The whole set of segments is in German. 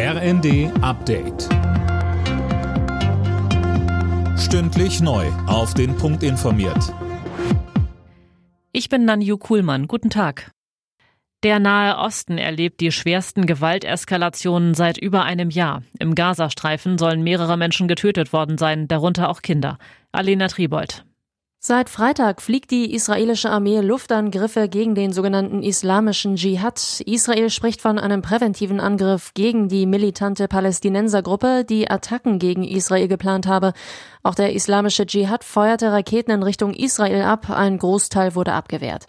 RND Update. Stündlich neu. Auf den Punkt informiert. Ich bin Nanju Kuhlmann. Guten Tag. Der Nahe Osten erlebt die schwersten Gewalteskalationen seit über einem Jahr. Im Gazastreifen sollen mehrere Menschen getötet worden sein, darunter auch Kinder. Alena Tribold. Seit Freitag fliegt die israelische Armee Luftangriffe gegen den sogenannten islamischen Dschihad. Israel spricht von einem präventiven Angriff gegen die militante Palästinensergruppe, die Attacken gegen Israel geplant habe. Auch der islamische Dschihad feuerte Raketen in Richtung Israel ab. Ein Großteil wurde abgewehrt.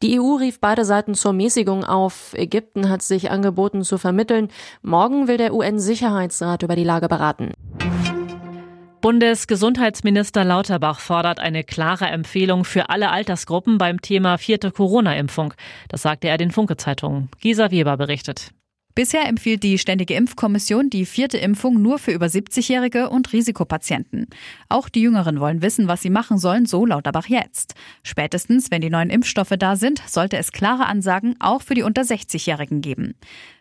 Die EU rief beide Seiten zur Mäßigung auf. Ägypten hat sich angeboten zu vermitteln. Morgen will der UN-Sicherheitsrat über die Lage beraten. Bundesgesundheitsminister Lauterbach fordert eine klare Empfehlung für alle Altersgruppen beim Thema vierte Corona-Impfung. Das sagte er den Funke-Zeitungen. Gisa Weber berichtet. Bisher empfiehlt die Ständige Impfkommission die vierte Impfung nur für über 70-Jährige und Risikopatienten. Auch die Jüngeren wollen wissen, was sie machen sollen, so Lauterbach jetzt. Spätestens, wenn die neuen Impfstoffe da sind, sollte es klare Ansagen auch für die unter 60-Jährigen geben.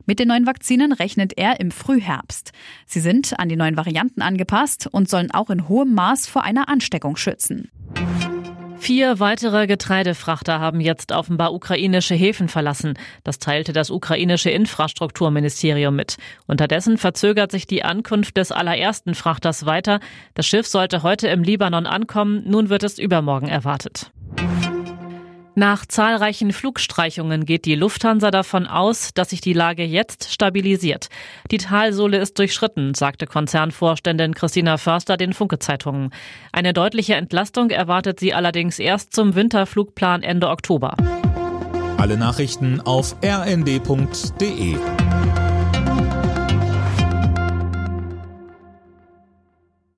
Mit den neuen Vakzinen rechnet er im Frühherbst. Sie sind an die neuen Varianten angepasst und sollen auch in hohem Maß vor einer Ansteckung schützen. Vier weitere Getreidefrachter haben jetzt offenbar ukrainische Häfen verlassen. Das teilte das ukrainische Infrastrukturministerium mit. Unterdessen verzögert sich die Ankunft des allerersten Frachters weiter. Das Schiff sollte heute im Libanon ankommen. Nun wird es übermorgen erwartet. Nach zahlreichen Flugstreichungen geht die Lufthansa davon aus, dass sich die Lage jetzt stabilisiert. Die Talsohle ist durchschritten, sagte Konzernvorständin Christina Förster den Funke-Zeitungen. Eine deutliche Entlastung erwartet sie allerdings erst zum Winterflugplan Ende Oktober. Alle Nachrichten auf rnd.de